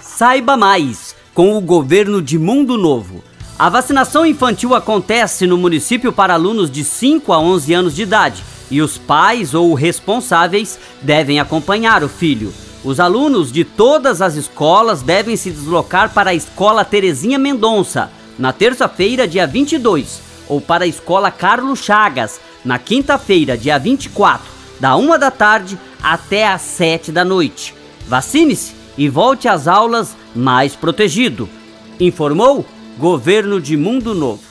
Saiba mais com o governo de Mundo Novo. A vacinação infantil acontece no município para alunos de 5 a 11 anos de idade e os pais ou responsáveis devem acompanhar o filho. Os alunos de todas as escolas devem se deslocar para a Escola Terezinha Mendonça na terça-feira, dia 22, ou para a Escola Carlos Chagas na quinta-feira, dia 24, da 1 da tarde até às 7 da noite. Vacine-se e volte às aulas mais protegido. Informou Governo de Mundo Novo.